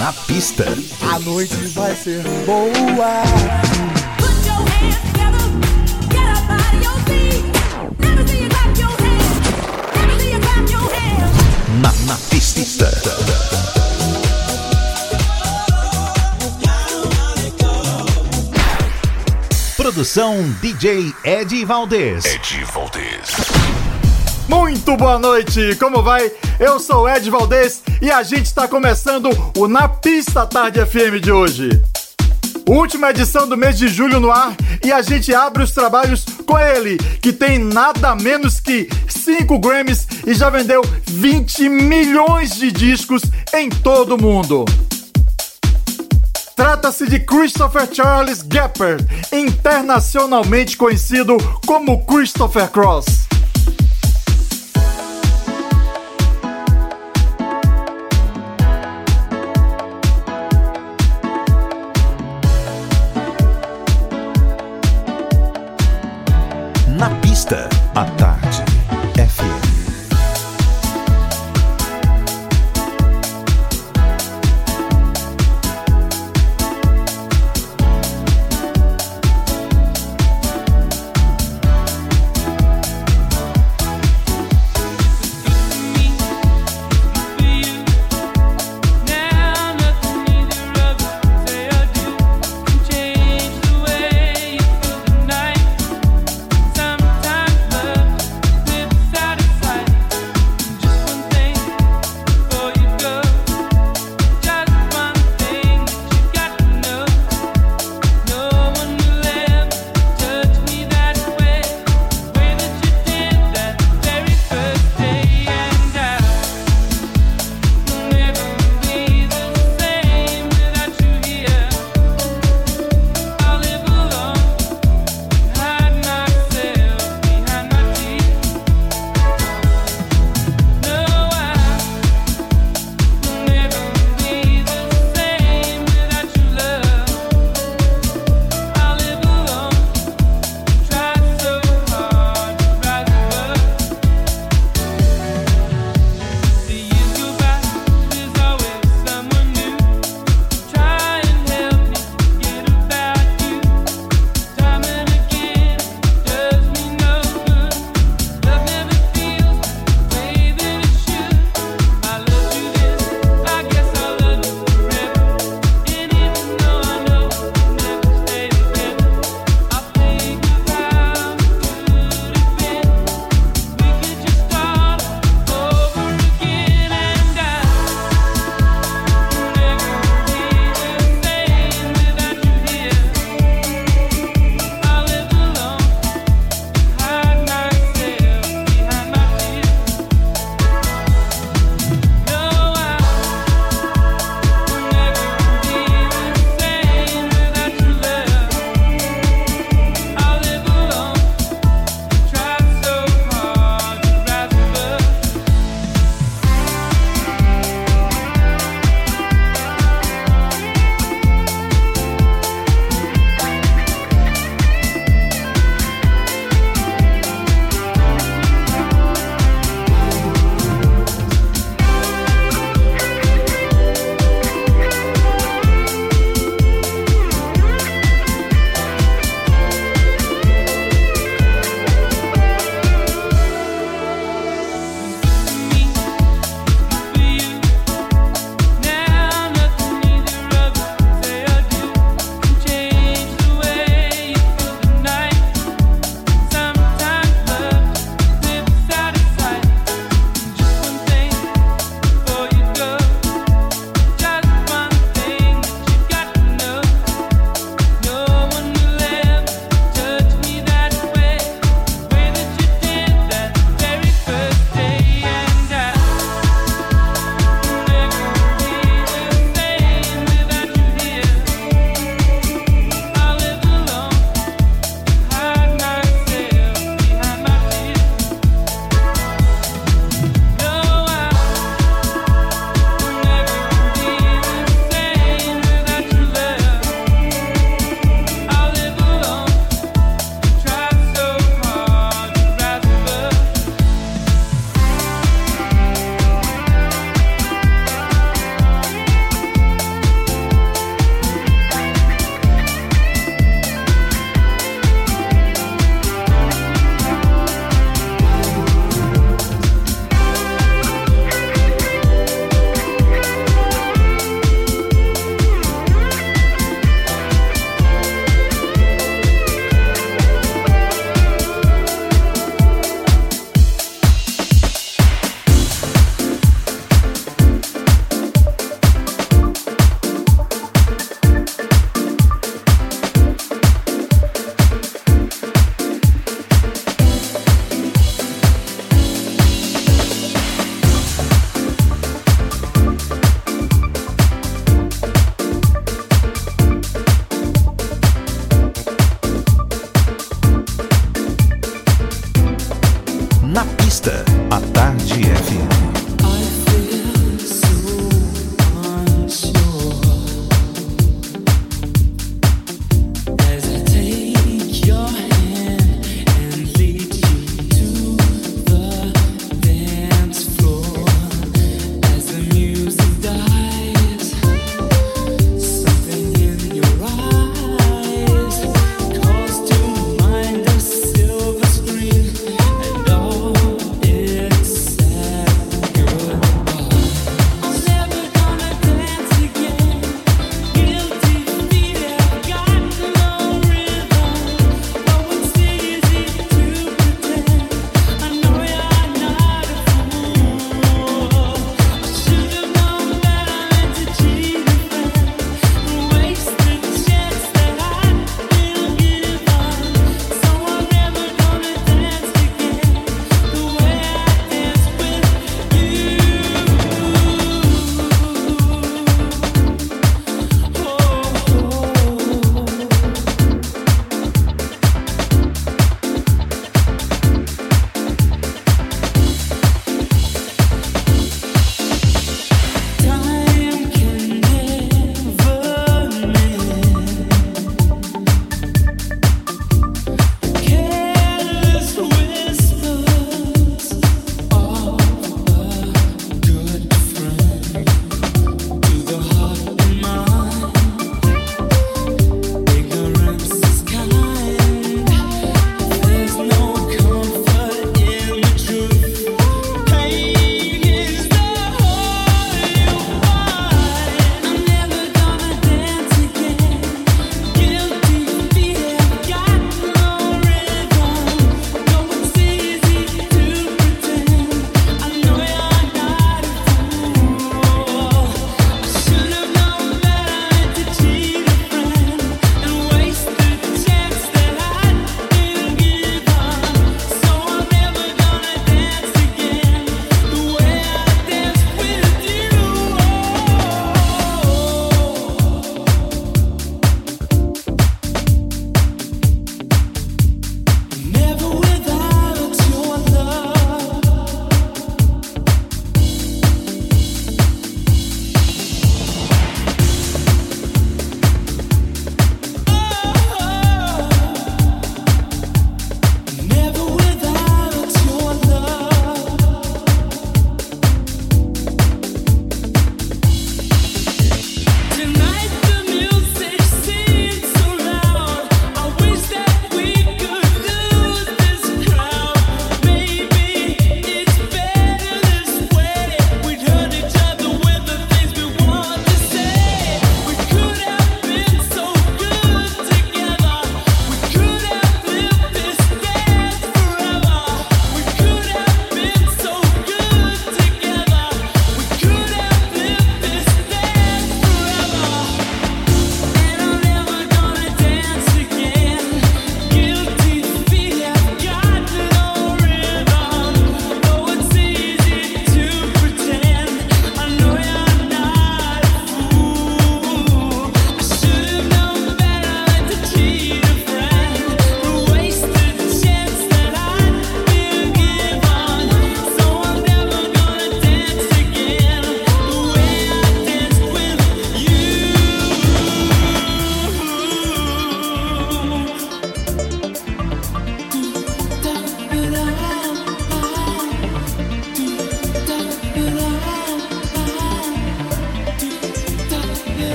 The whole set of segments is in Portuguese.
Na pista. A noite vai ser boa. Na, na pista. Produção DJ Ed Valdez. Ed Valdez. Muito boa noite, como vai? Eu sou Ed Valdez e a gente está começando o Na Pista Tarde FM de hoje. Última edição do mês de julho no ar e a gente abre os trabalhos com ele, que tem nada menos que 5 Grammys e já vendeu 20 milhões de discos em todo o mundo. Trata-se de Christopher Charles Gapper, internacionalmente conhecido como Christopher Cross.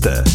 Na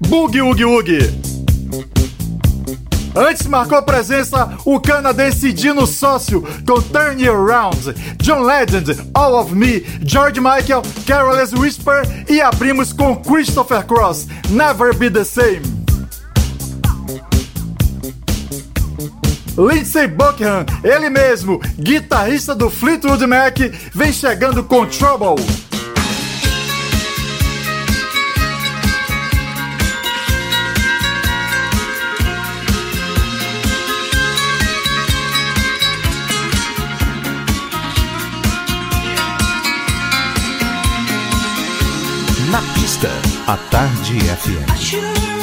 Boogie Oogie Oogie. Antes marcou presença o canadense Dino Sócio com Turn You Around, John Legend, All of Me, George Michael, Careless Whisper e abrimos com Christopher Cross, Never Be the Same. Lindsey Buckingham, ele mesmo, guitarrista do Fleetwood Mac, vem chegando com Trouble. A Tarde FM.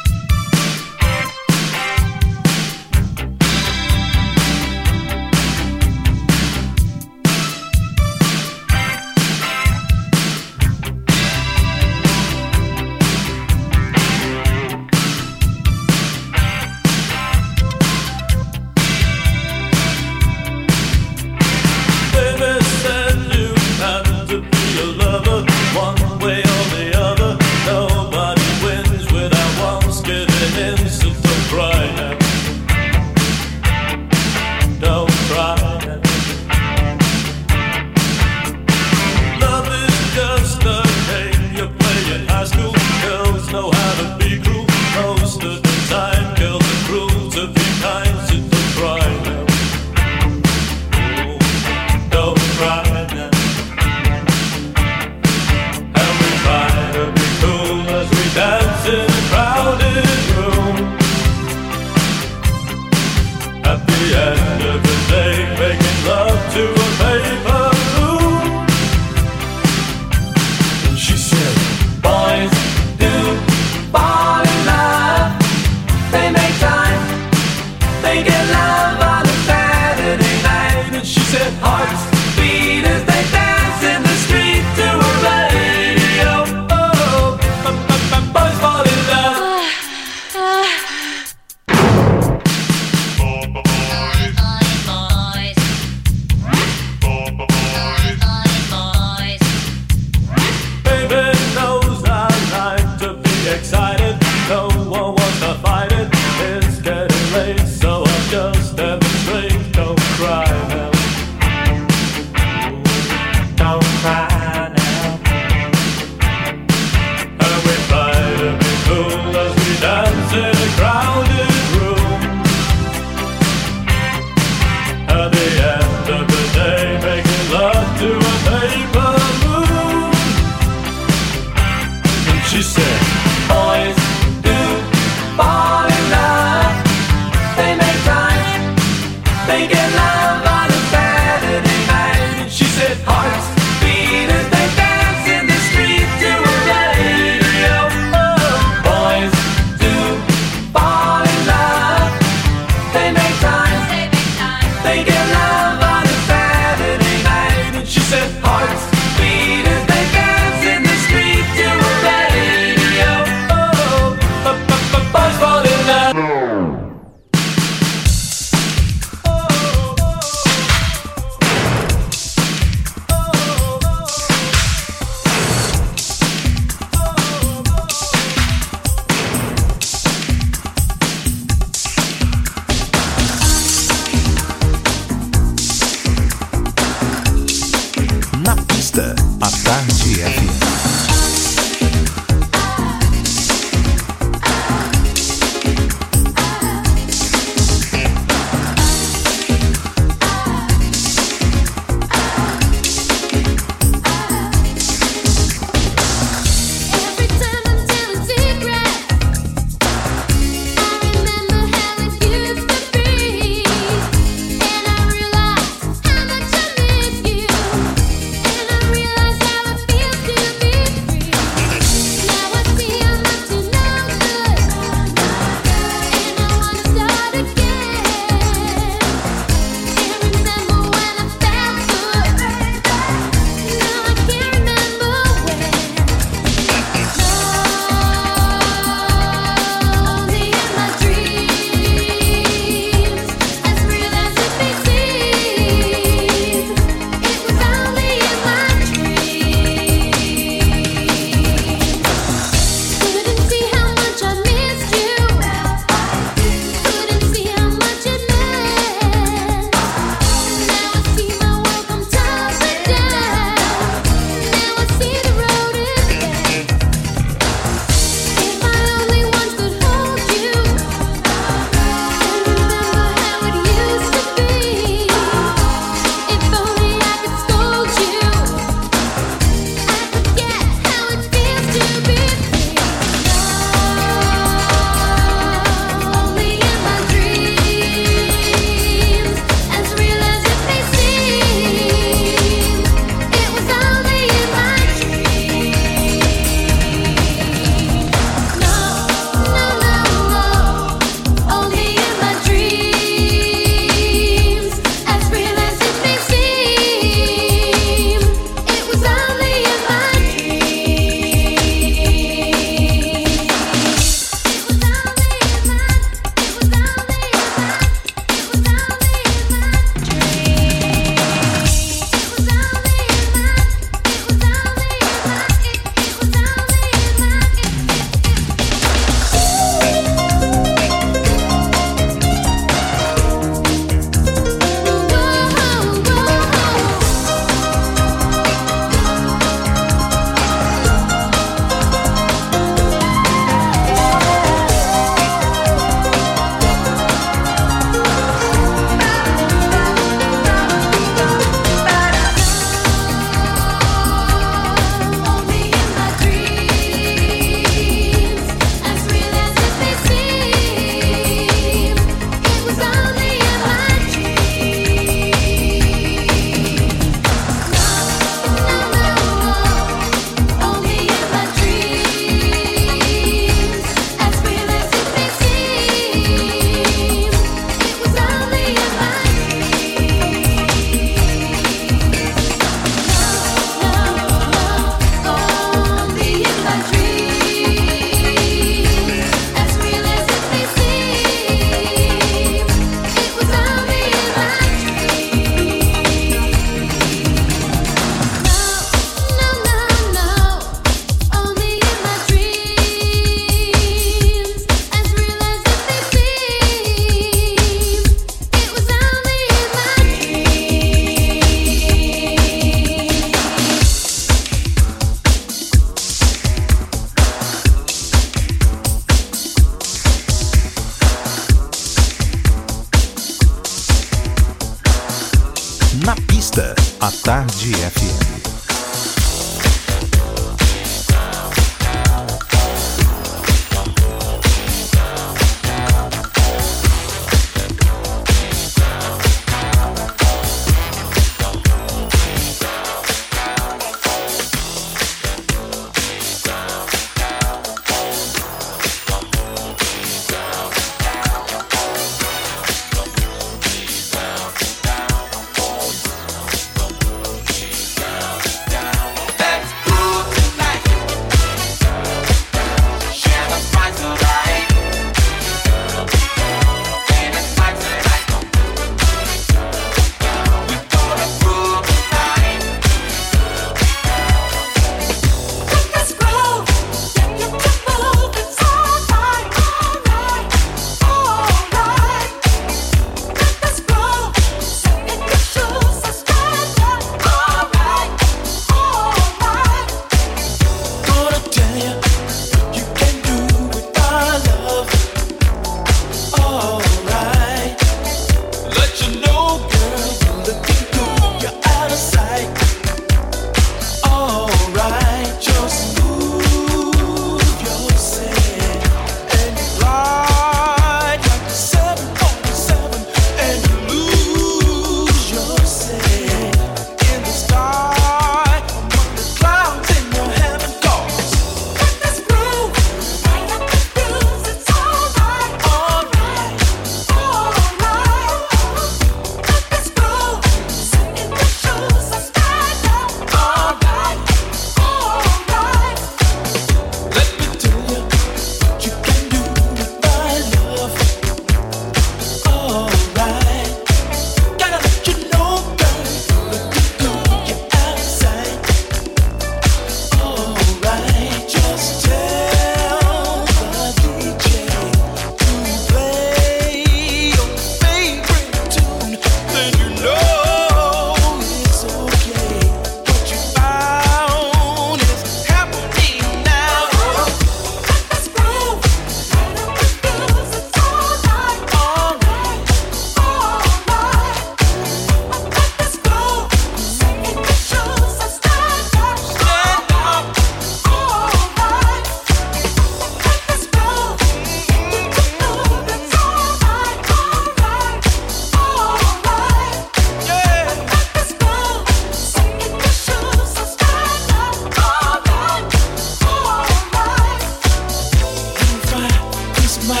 my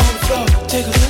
overflow. Take a look.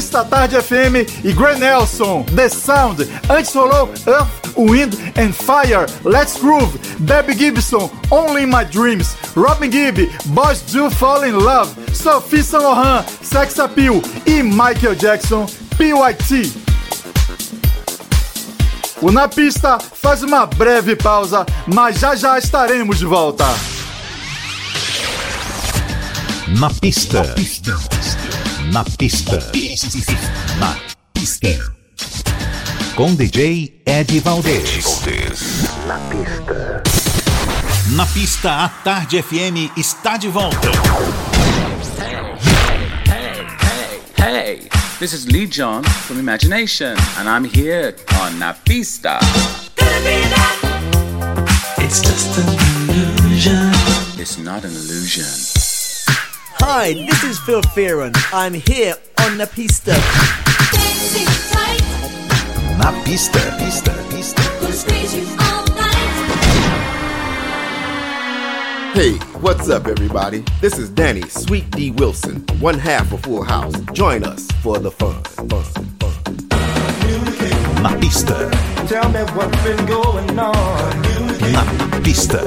Da Tarde FM e Grey Nelson, The Sound. Antes rolou Earth, Wind and Fire, Let's Groove, Debbie Gibson, Only My Dreams, Robin Gibb, Boys Do Fall in Love, Sophie Saint Laurent, Sex Appeal e Michael Jackson, PYT. O Na Pista faz uma breve pausa, mas já já estaremos de volta. Na pista. Na pista. Na pista. Na pista. Com DJ Ed Valdez. Na pista. Na pista, a Tarde FM está de volta. Hey, hey, hey. This is Lee John from Imagination, and I'm here on Na Pista. It's just an illusion. It's not an illusion. Hi, this is Phil Fearon. I'm here on the pista. Na pista, pista, pista. Hey, what's up, everybody? This is Danny Sweet D Wilson, one half of Full House. Join us for the fun, fun, fun. Na pista. Tell me what's been going on. Na pista.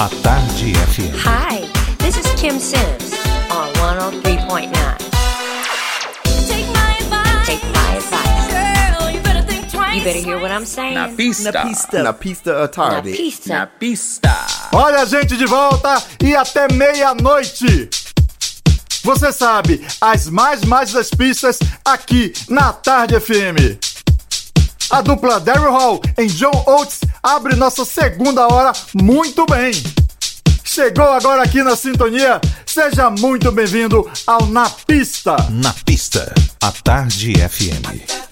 A Tarde FM. Hi, this is Kim Sims on 103.9. Take my advice. Take my advice. Girl, you better think twice. You better hear what I'm saying. Na Pista. Na pista. Na pista à tarde. Na pista. Na Pista. Olha a gente de volta e até meia-noite. Você sabe, as mais mais das pistas aqui na Tarde FM. A dupla Daryl Hall em John Oates abre nossa segunda hora muito bem. Chegou agora aqui na sintonia, seja muito bem-vindo ao Na Pista. Na pista, a Tarde FM.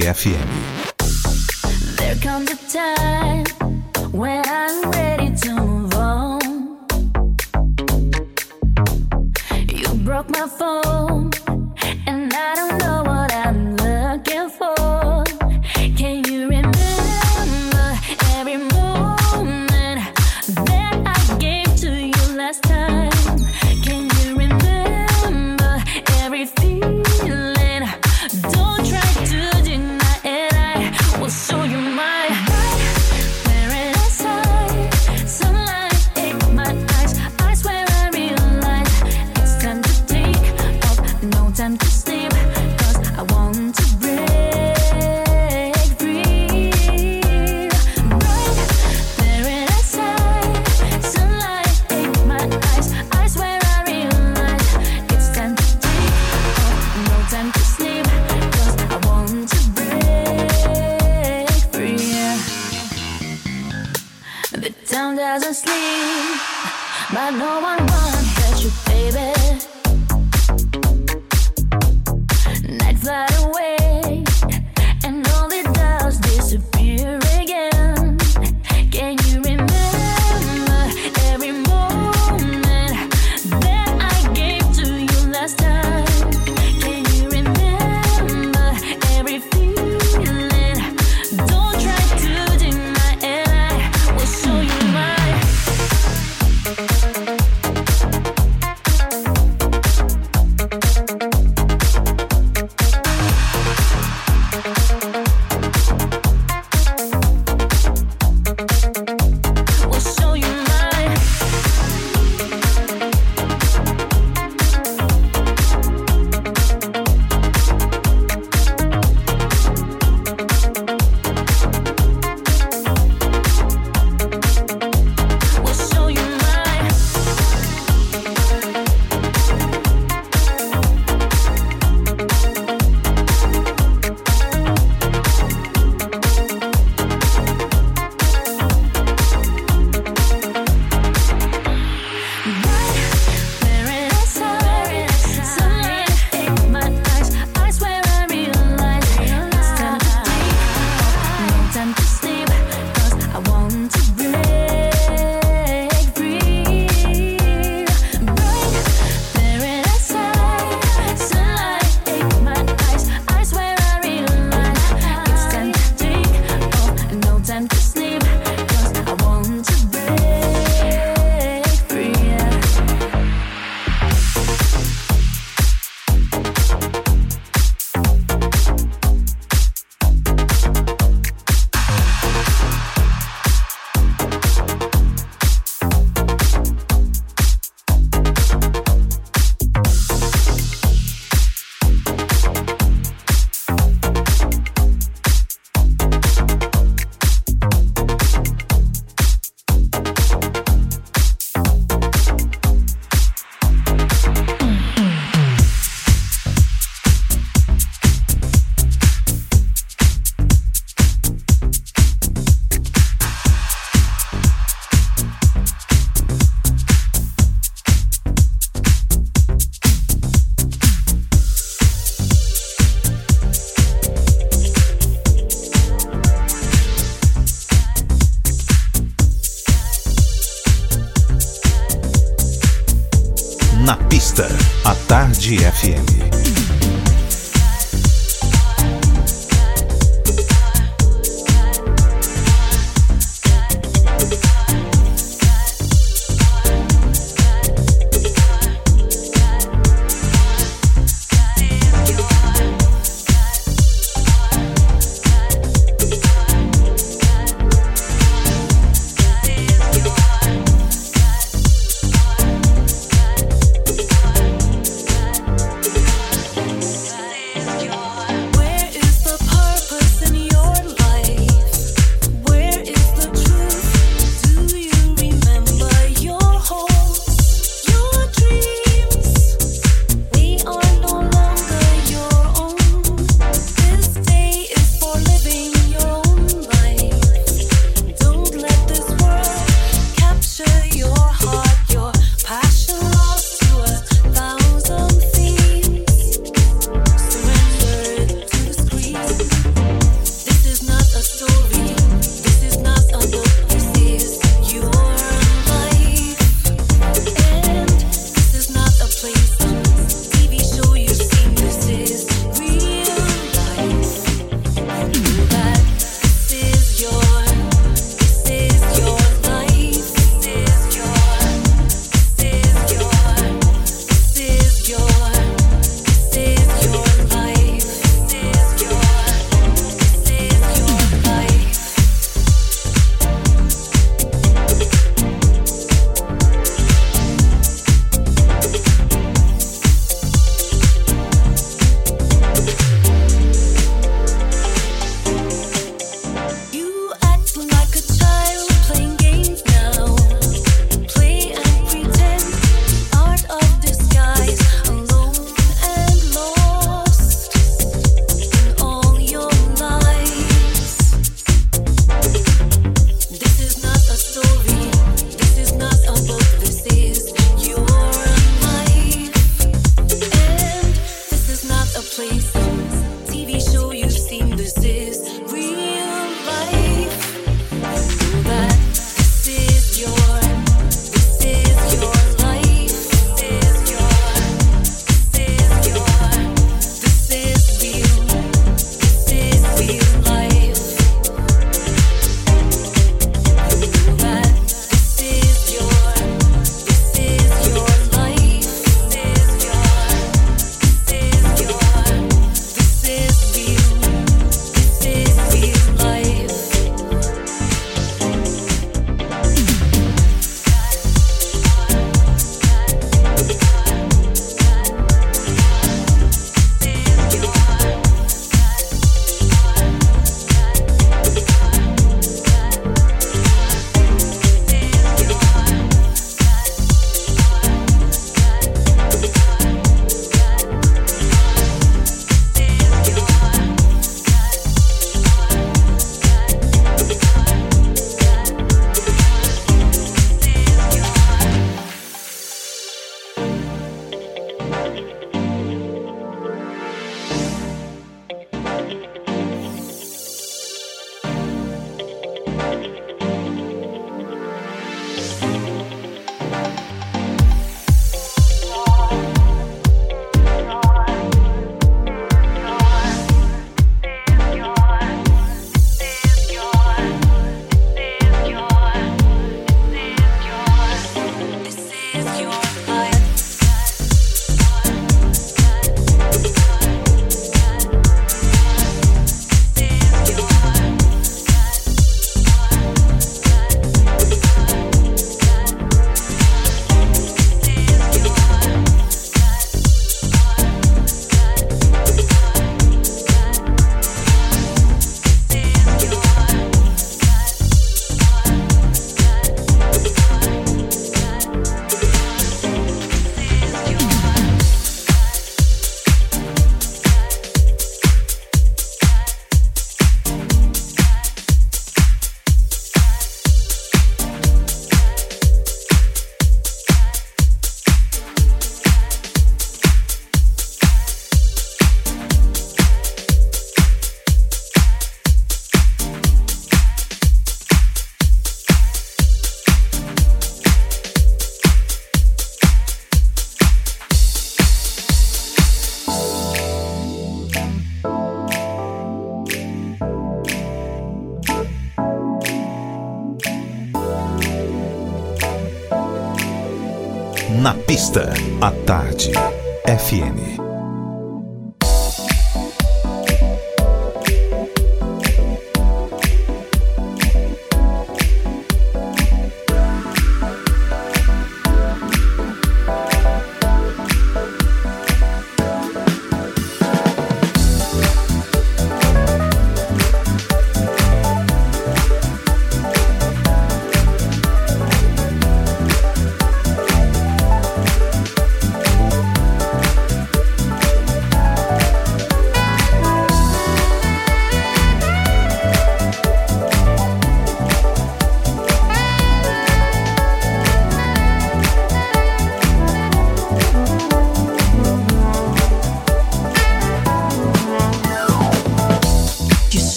FM.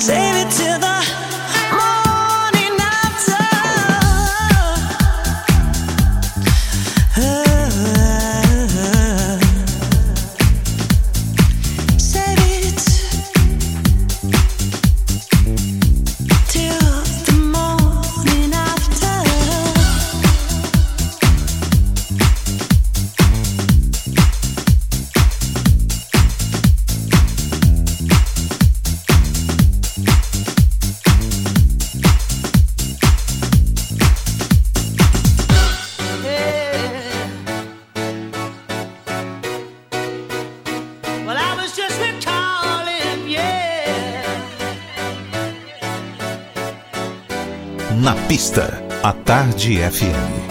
Say Tarde FM.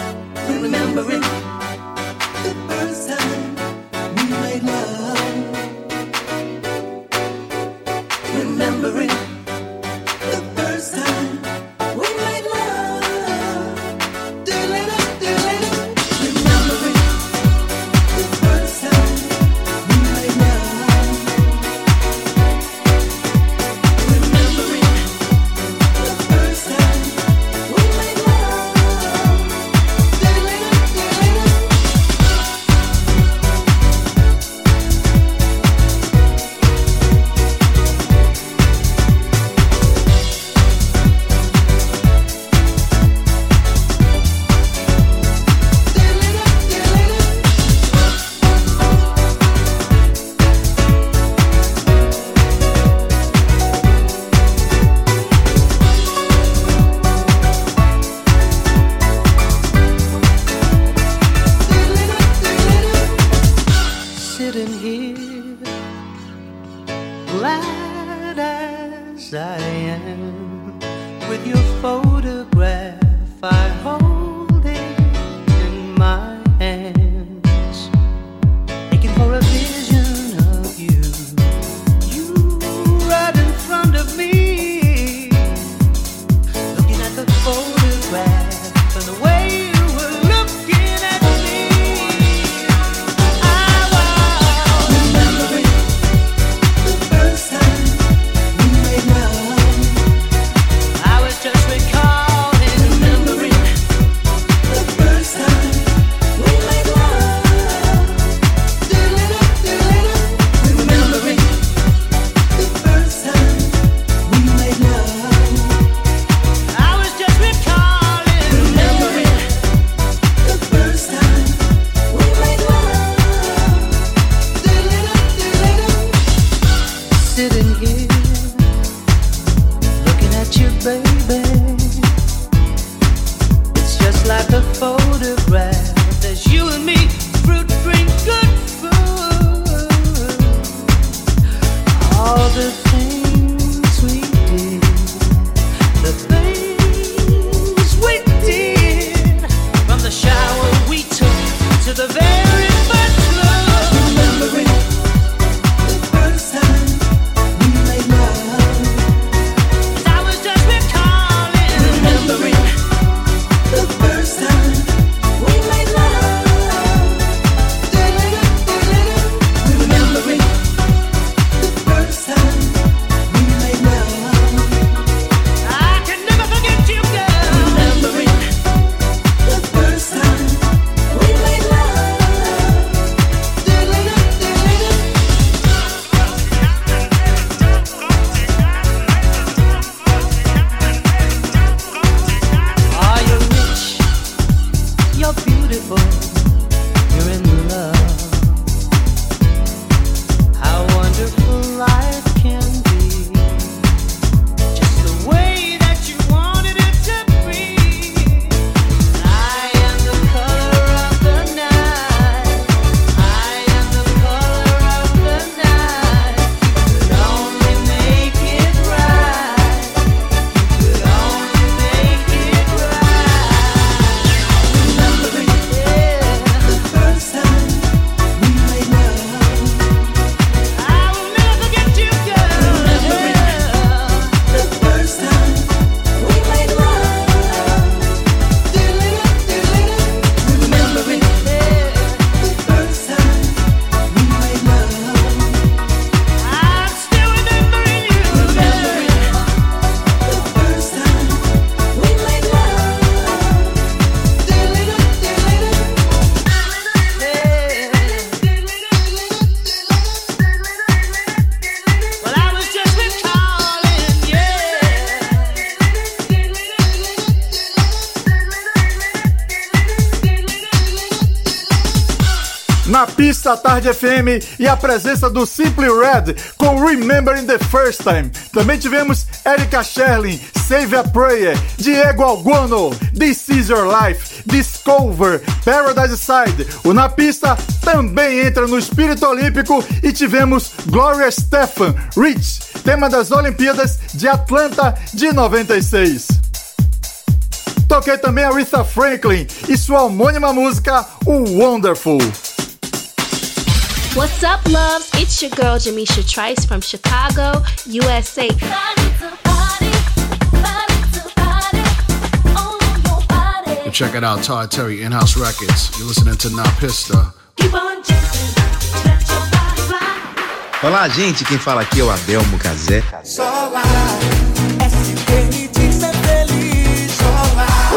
Tarde FM e a presença do Simply Red com Remembering the First Time. Também tivemos Erika Sherlin, Save a Prayer, Diego Alguano, This Is Your Life, Discover, Paradise Side. O Na Pista também entra no espírito olímpico e tivemos Gloria Stefan, Rich, tema das Olimpíadas de Atlanta de 96. Toquei também a Aretha Franklin e sua homônima música, O Wonderful. What's up, loves? It's your girl Jamisha Trice from Chicago, USA. And check it out, Todd Terry, In House Records. You're listening to Na Pista. Olá, gente. Quem fala aqui é o Adelmo Cazé.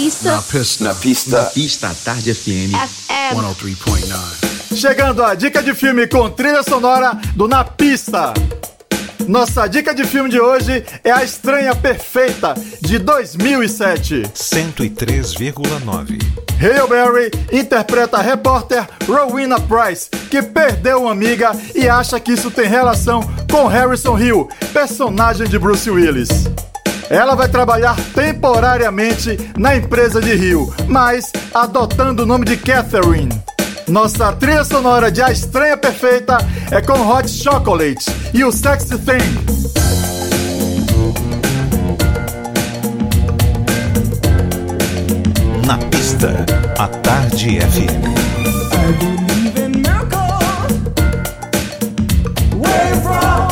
pista. Na Pista. Na pista. Na Pista Tarde FM. FM. 103.9. Chegando a dica de filme com trilha sonora do Na Pista. Nossa dica de filme de hoje é A Estranha Perfeita, de 2007. 103,9. Hail Berry interpreta a repórter Rowena Price, que perdeu uma amiga e acha que isso tem relação com Harrison Hill, personagem de Bruce Willis. Ela vai trabalhar temporariamente na empresa de Hill, mas adotando o nome de Catherine. Nossa trilha sonora de A Estranha Perfeita é com Hot Chocolate e o Sexy Thing. Na pista, a Tarde FM. I believe in miracles. Where you from?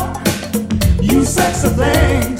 You sexy thing,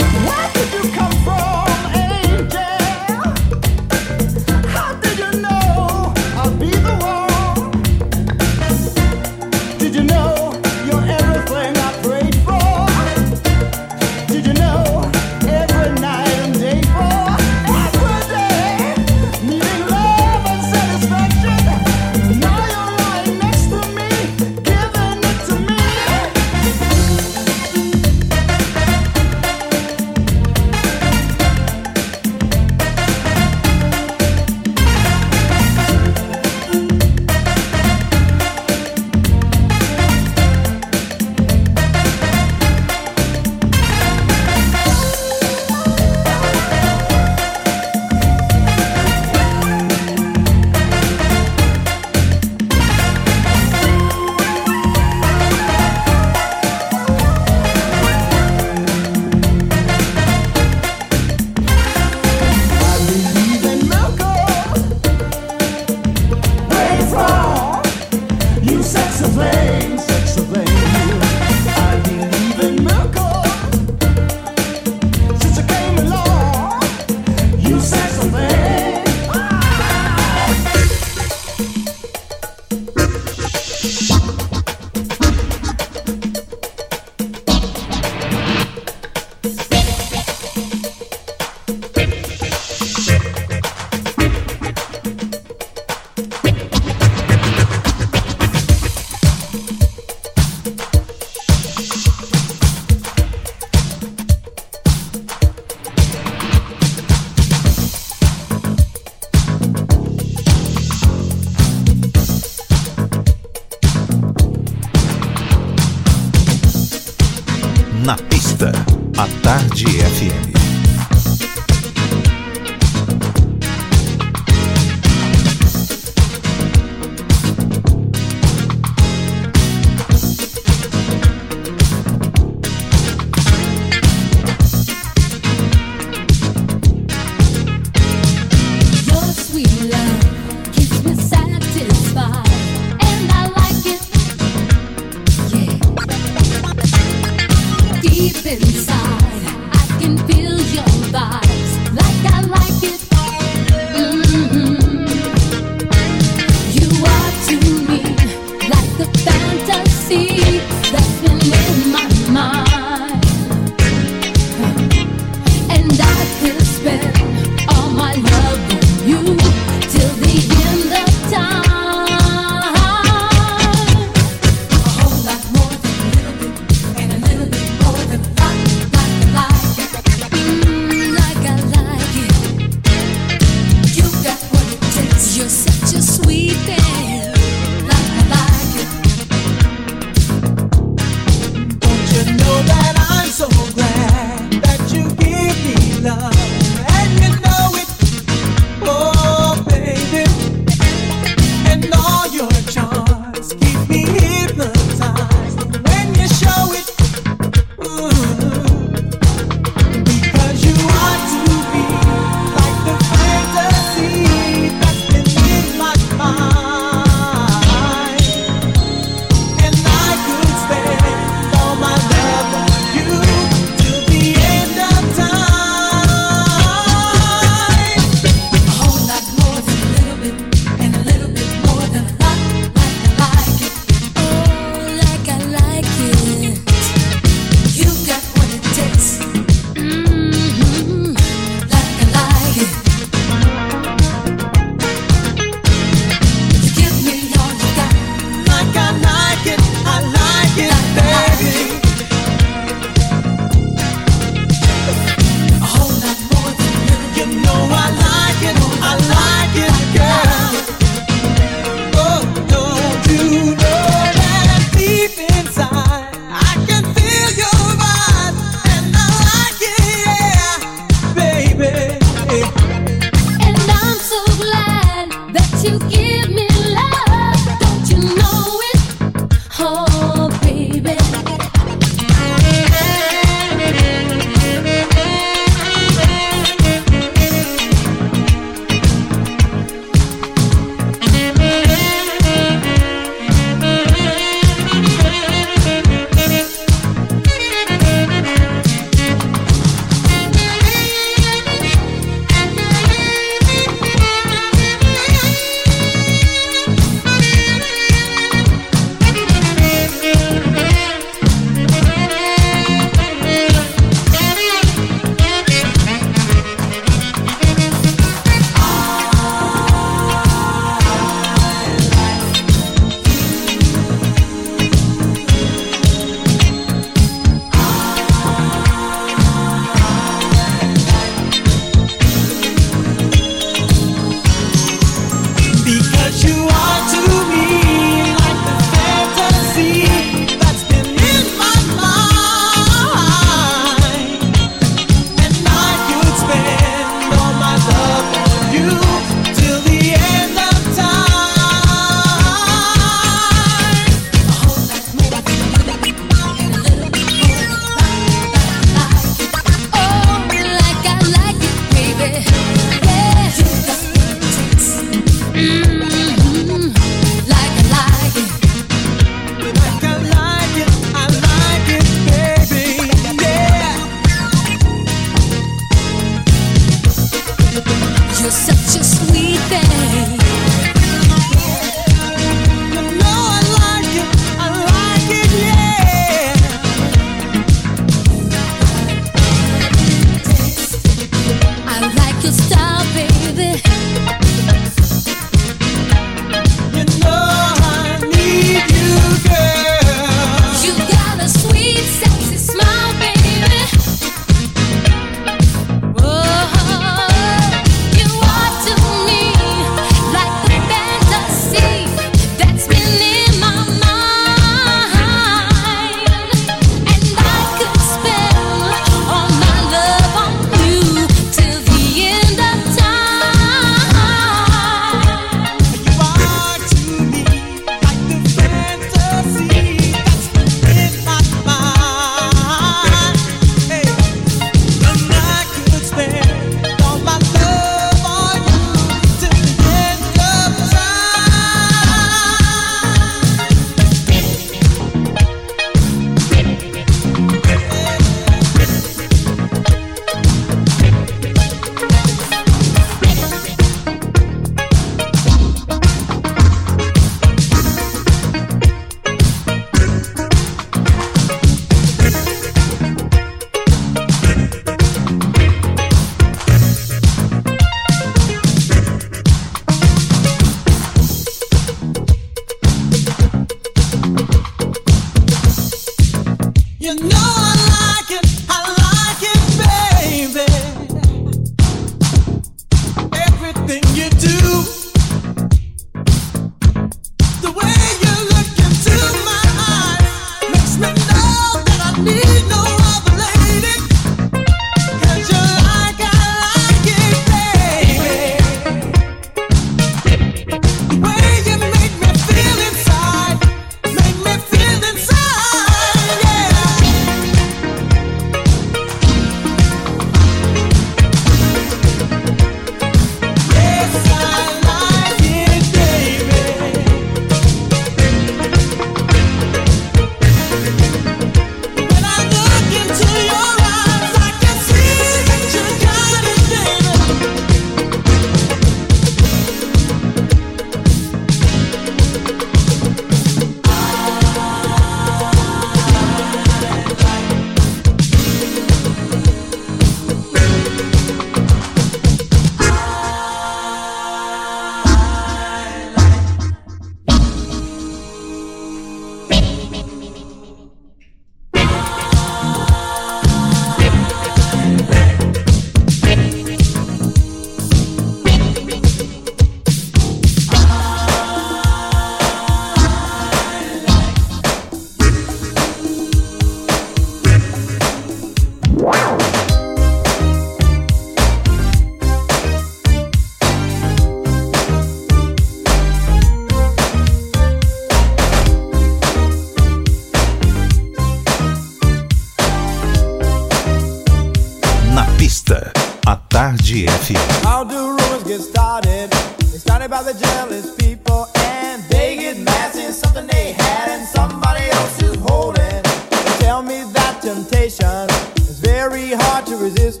pista, à tarde FM. How do rumors get started? They started by the jealous people and they get mad something they had and somebody else is holding. They tell me that temptation is very hard to resist.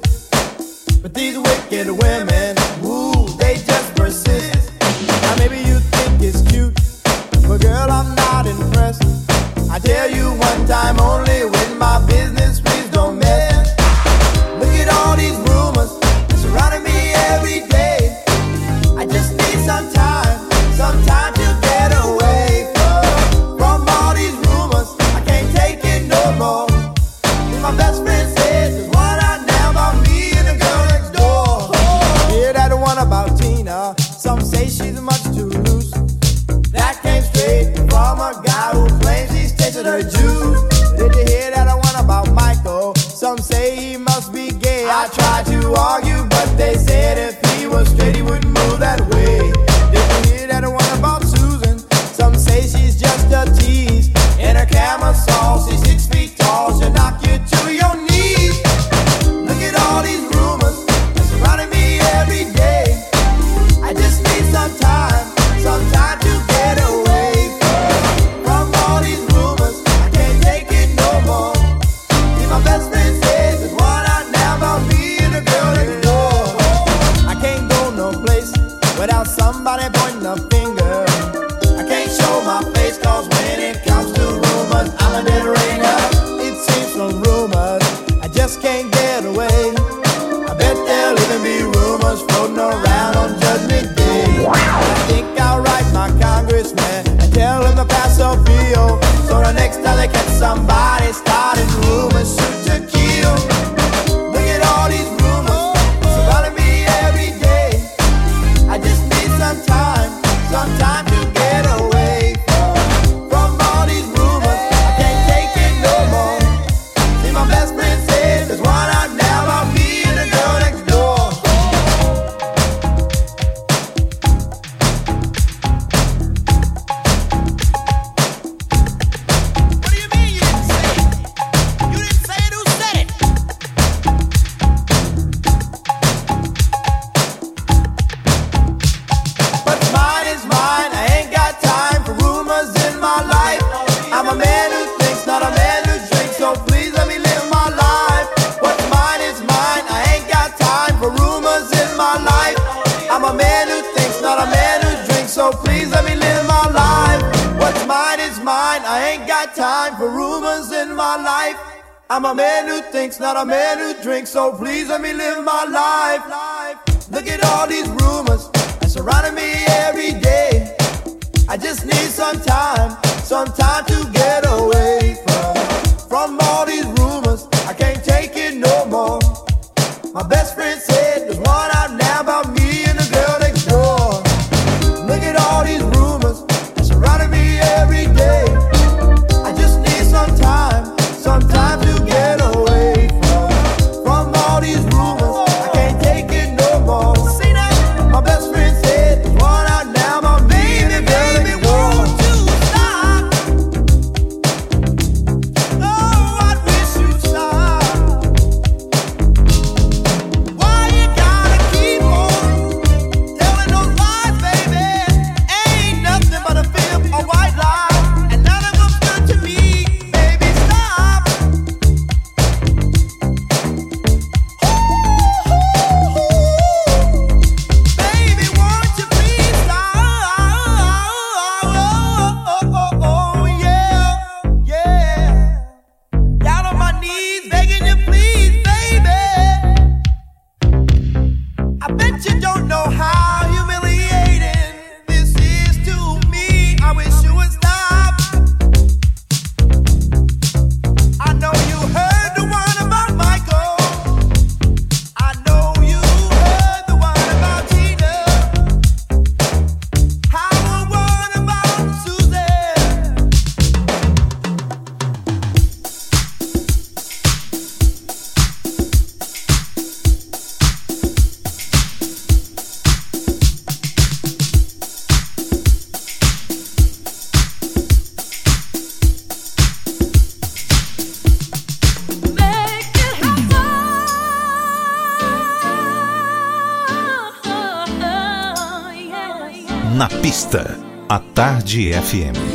But these wicked women, they just persist. Now maybe you think it's cute, but girl, I'm not impressed. I tell you one time only. Tarde FM.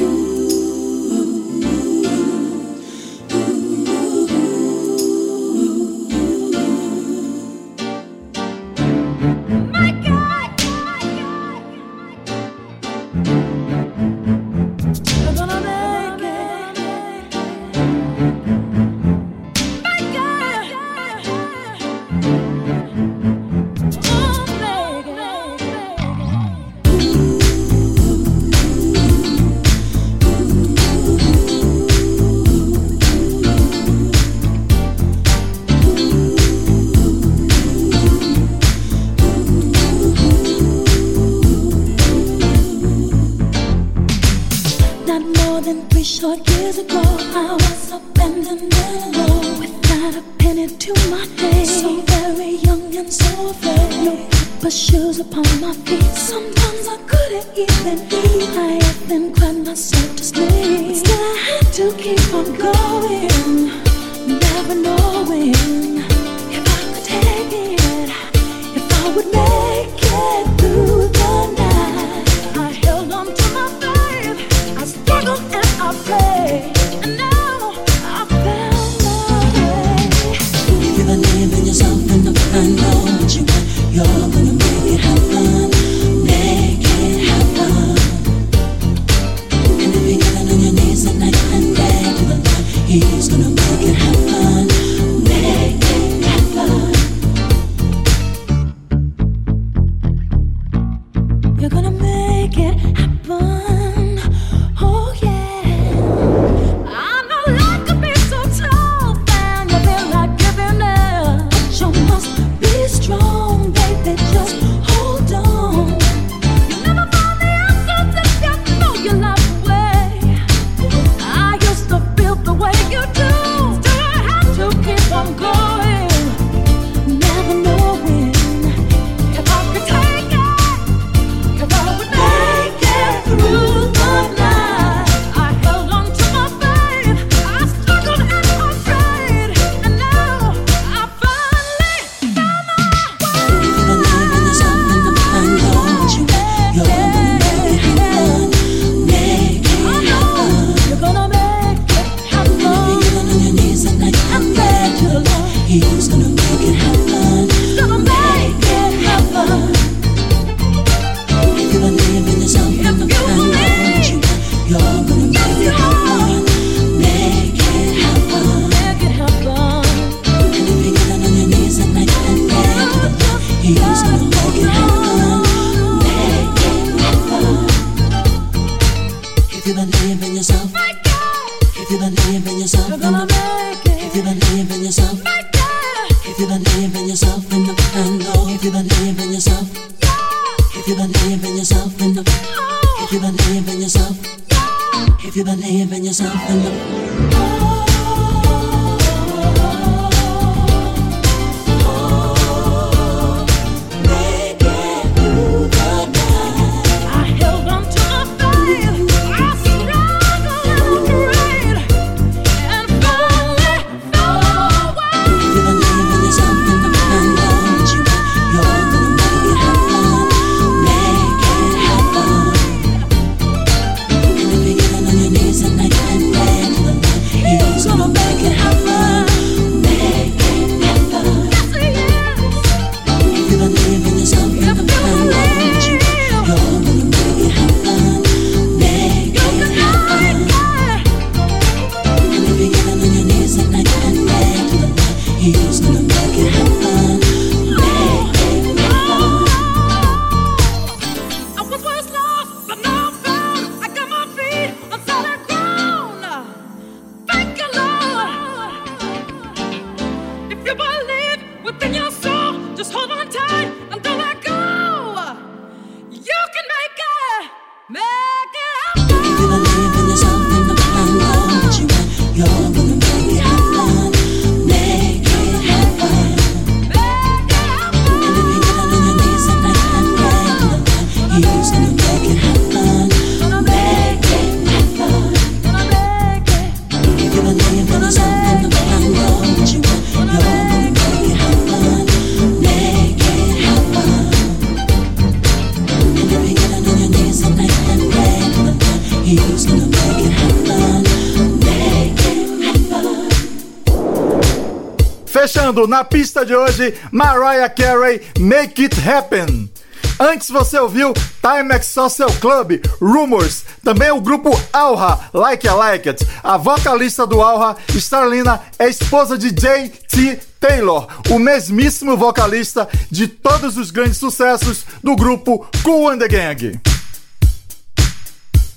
Pista de hoje, Mariah Carey, Make It Happen. Antes você ouviu Timex Social Club, Rumors, também o grupo Alha, Like I Like It. A vocalista do Alha, Starlina, é esposa de J.T. Taylor, o mesmíssimo vocalista de todos os grandes sucessos do grupo Cool and the Gang.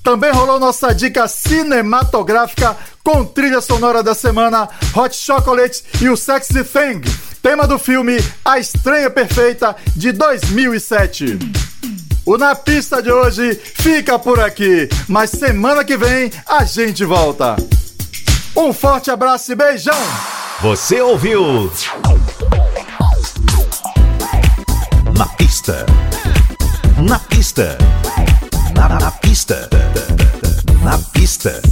Também rolou nossa dica cinematográfica com trilha sonora da semana Hot Chocolate e o Sexy Thing, tema do filme A Estranha Perfeita de 2007. O Na Pista de hoje fica por aqui, mas semana que vem a gente volta. Um forte abraço e beijão! Você ouviu? Na pista. Na pista. Na, na pista. Na pista.